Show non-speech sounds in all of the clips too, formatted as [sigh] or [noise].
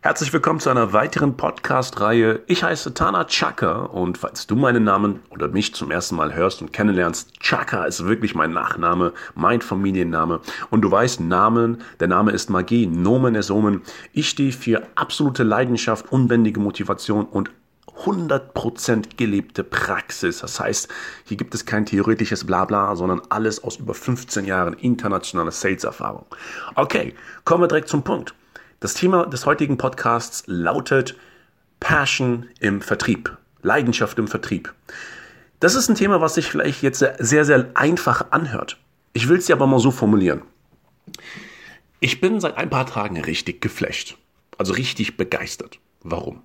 Herzlich willkommen zu einer weiteren Podcast-Reihe. Ich heiße Tana Chaka und falls du meinen Namen oder mich zum ersten Mal hörst und kennenlernst, Chaka ist wirklich mein Nachname, mein Familienname. Und du weißt, Namen, der Name ist Magie, Nomen ist Omen. Ich stehe für absolute Leidenschaft, unbändige Motivation und 100% gelebte Praxis. Das heißt, hier gibt es kein theoretisches Blabla, sondern alles aus über 15 Jahren internationaler Sales-Erfahrung. Okay, kommen wir direkt zum Punkt. Das Thema des heutigen Podcasts lautet Passion im Vertrieb, Leidenschaft im Vertrieb. Das ist ein Thema, was sich vielleicht jetzt sehr, sehr einfach anhört. Ich will es dir aber mal so formulieren. Ich bin seit ein paar Tagen richtig geflasht, also richtig begeistert. Warum?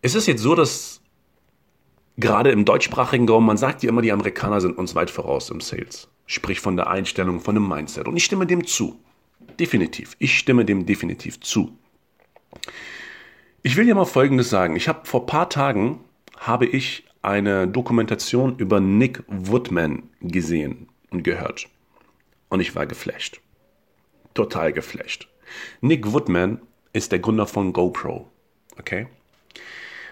Es ist jetzt so, dass gerade im deutschsprachigen Raum, man sagt ja immer, die Amerikaner sind uns weit voraus im Sales. Sprich von der Einstellung, von dem Mindset. Und ich stimme dem zu. Definitiv. Ich stimme dem definitiv zu. Ich will dir mal Folgendes sagen. Ich habe vor paar Tagen habe ich eine Dokumentation über Nick Woodman gesehen und gehört. Und ich war geflasht. Total geflasht. Nick Woodman ist der Gründer von GoPro. Okay?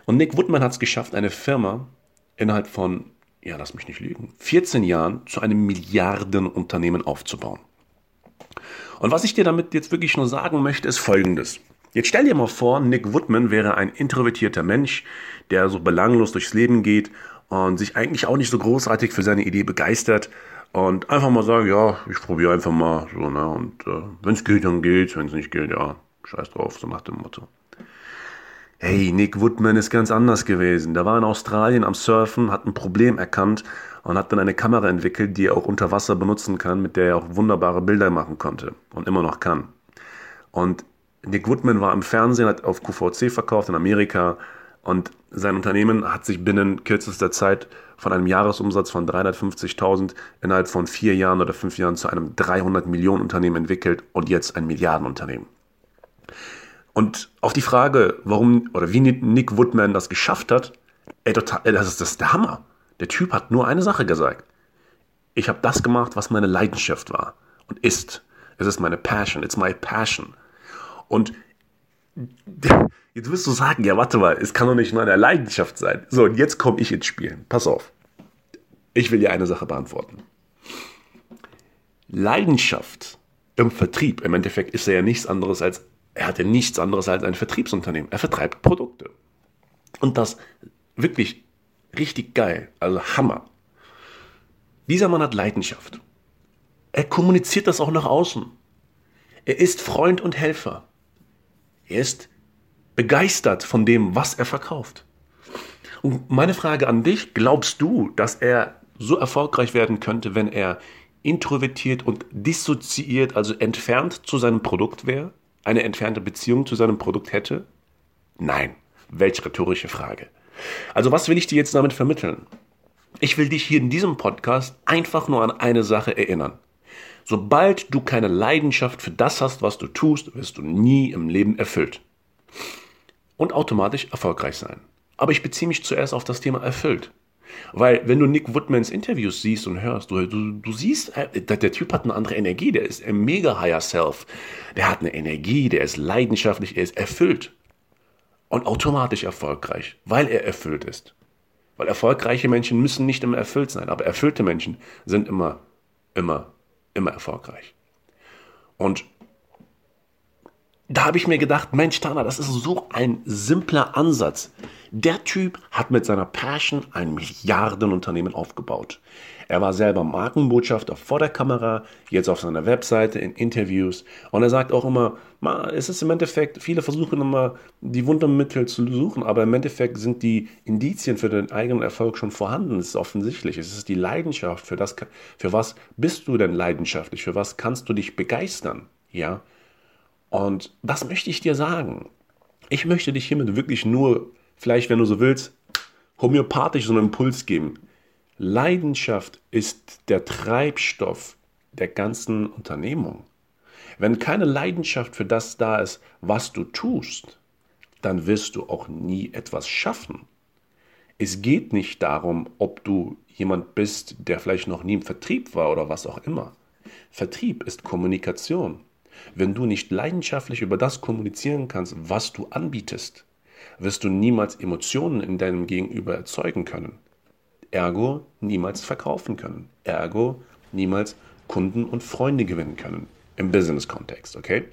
Und Nick Woodman hat es geschafft, eine Firma innerhalb von, ja, lass mich nicht lügen, 14 Jahren zu einem Milliardenunternehmen aufzubauen. Und was ich dir damit jetzt wirklich nur sagen möchte, ist Folgendes. Jetzt stell dir mal vor, Nick Woodman wäre ein introvertierter Mensch, der so belanglos durchs Leben geht und sich eigentlich auch nicht so großartig für seine Idee begeistert und einfach mal sagen, ja, ich probiere einfach mal so, ne? Und äh, wenn es geht, dann geht, wenn es nicht geht, ja, scheiß drauf, so nach dem Motto. Hey, Nick Woodman ist ganz anders gewesen. Der war in Australien am Surfen, hat ein Problem erkannt und hat dann eine Kamera entwickelt, die er auch unter Wasser benutzen kann, mit der er auch wunderbare Bilder machen konnte und immer noch kann. Und Nick Woodman war im Fernsehen, hat auf QVC verkauft in Amerika und sein Unternehmen hat sich binnen kürzester Zeit von einem Jahresumsatz von 350.000 innerhalb von vier Jahren oder fünf Jahren zu einem 300 Millionen Unternehmen entwickelt und jetzt ein Milliardenunternehmen. Und auf die Frage, warum oder wie Nick Woodman das geschafft hat, ey, das ist, das ist der Hammer. Der Typ hat nur eine Sache gesagt. Ich habe das gemacht, was meine Leidenschaft war und ist. Es ist meine Passion. It's my passion. Und [laughs] jetzt wirst du sagen, ja, warte mal, es kann doch nicht meine Leidenschaft sein. So, und jetzt komme ich ins Spiel. Pass auf. Ich will dir eine Sache beantworten. Leidenschaft im Vertrieb, im Endeffekt ist er ja nichts anderes als, er hat ja nichts anderes als ein Vertriebsunternehmen. Er vertreibt Produkte. Und das wirklich Richtig geil. Also Hammer. Dieser Mann hat Leidenschaft. Er kommuniziert das auch nach außen. Er ist Freund und Helfer. Er ist begeistert von dem, was er verkauft. Und meine Frage an dich, glaubst du, dass er so erfolgreich werden könnte, wenn er introvertiert und dissoziiert, also entfernt zu seinem Produkt wäre? Eine entfernte Beziehung zu seinem Produkt hätte? Nein. Welche rhetorische Frage. Also was will ich dir jetzt damit vermitteln? Ich will dich hier in diesem Podcast einfach nur an eine Sache erinnern. Sobald du keine Leidenschaft für das hast, was du tust, wirst du nie im Leben erfüllt. Und automatisch erfolgreich sein. Aber ich beziehe mich zuerst auf das Thema erfüllt. Weil wenn du Nick Woodmans Interviews siehst und hörst, du, du, du siehst, äh, der, Typ hat eine andere Energie, der ist ein mega higher self. Der hat eine Energie, der ist leidenschaftlich, er ist erfüllt und automatisch erfolgreich, weil er erfüllt ist. Weil erfolgreiche Menschen müssen nicht immer erfüllt sein, aber erfüllte Menschen sind immer, immer, immer erfolgreich. Und da habe ich mir gedacht, Mensch, Tana, das ist so ein simpler Ansatz. Der Typ hat mit seiner Passion ein Milliardenunternehmen aufgebaut. Er war selber Markenbotschafter vor der Kamera, jetzt auf seiner Webseite, in Interviews. Und er sagt auch immer, es ist im Endeffekt, viele versuchen immer, die Wundermittel zu suchen, aber im Endeffekt sind die Indizien für den eigenen Erfolg schon vorhanden. Es ist offensichtlich. Es ist die Leidenschaft. Für, das, für was bist du denn leidenschaftlich? Für was kannst du dich begeistern? Ja. Und das möchte ich dir sagen. Ich möchte dich hiermit wirklich nur, vielleicht wenn du so willst, homöopathisch so einen Impuls geben. Leidenschaft ist der Treibstoff der ganzen Unternehmung. Wenn keine Leidenschaft für das da ist, was du tust, dann wirst du auch nie etwas schaffen. Es geht nicht darum, ob du jemand bist, der vielleicht noch nie im Vertrieb war oder was auch immer. Vertrieb ist Kommunikation. Wenn du nicht leidenschaftlich über das kommunizieren kannst, was du anbietest, wirst du niemals Emotionen in deinem Gegenüber erzeugen können. Ergo niemals verkaufen können. Ergo niemals Kunden und Freunde gewinnen können. Im Business-Kontext, okay?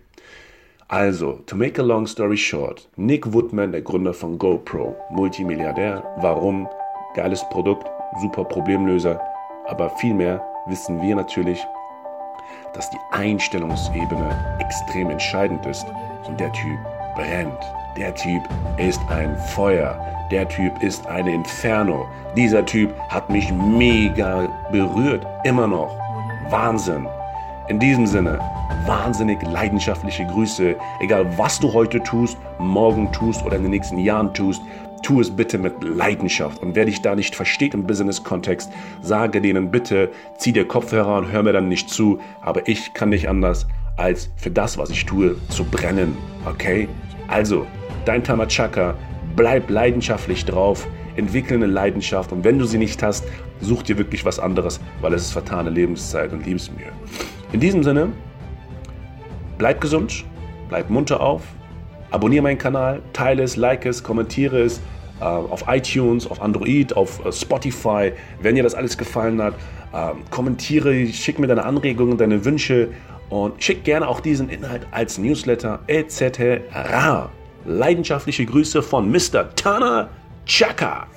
Also, to make a long story short, Nick Woodman, der Gründer von GoPro, Multimilliardär. Warum? Geiles Produkt, super Problemlöser. Aber vielmehr wissen wir natürlich, dass die Einstellungsebene extrem entscheidend ist. Und der Typ brennt. Der Typ ist ein Feuer. Der Typ ist eine Inferno. Dieser Typ hat mich mega berührt. Immer noch. Wahnsinn. In diesem Sinne, wahnsinnig leidenschaftliche Grüße. Egal was du heute tust, morgen tust oder in den nächsten Jahren tust, tu es bitte mit Leidenschaft. Und wer dich da nicht versteht im Business-Kontext, sage denen bitte, zieh dir Kopfhörer und hör mir dann nicht zu. Aber ich kann nicht anders, als für das, was ich tue, zu brennen. Okay? Also, dein Tamachaka, bleib leidenschaftlich drauf, entwickle eine Leidenschaft und wenn du sie nicht hast, such dir wirklich was anderes, weil es ist vertane Lebenszeit und Liebesmühe. In diesem Sinne, bleib gesund, bleib munter auf, abonniere meinen Kanal, teile es, like es, kommentiere es äh, auf iTunes, auf Android, auf äh, Spotify. Wenn dir das alles gefallen hat, äh, kommentiere, schick mir deine Anregungen, deine Wünsche und schick gerne auch diesen Inhalt als Newsletter etc. Leidenschaftliche Grüße von Mr. Tana Chaka.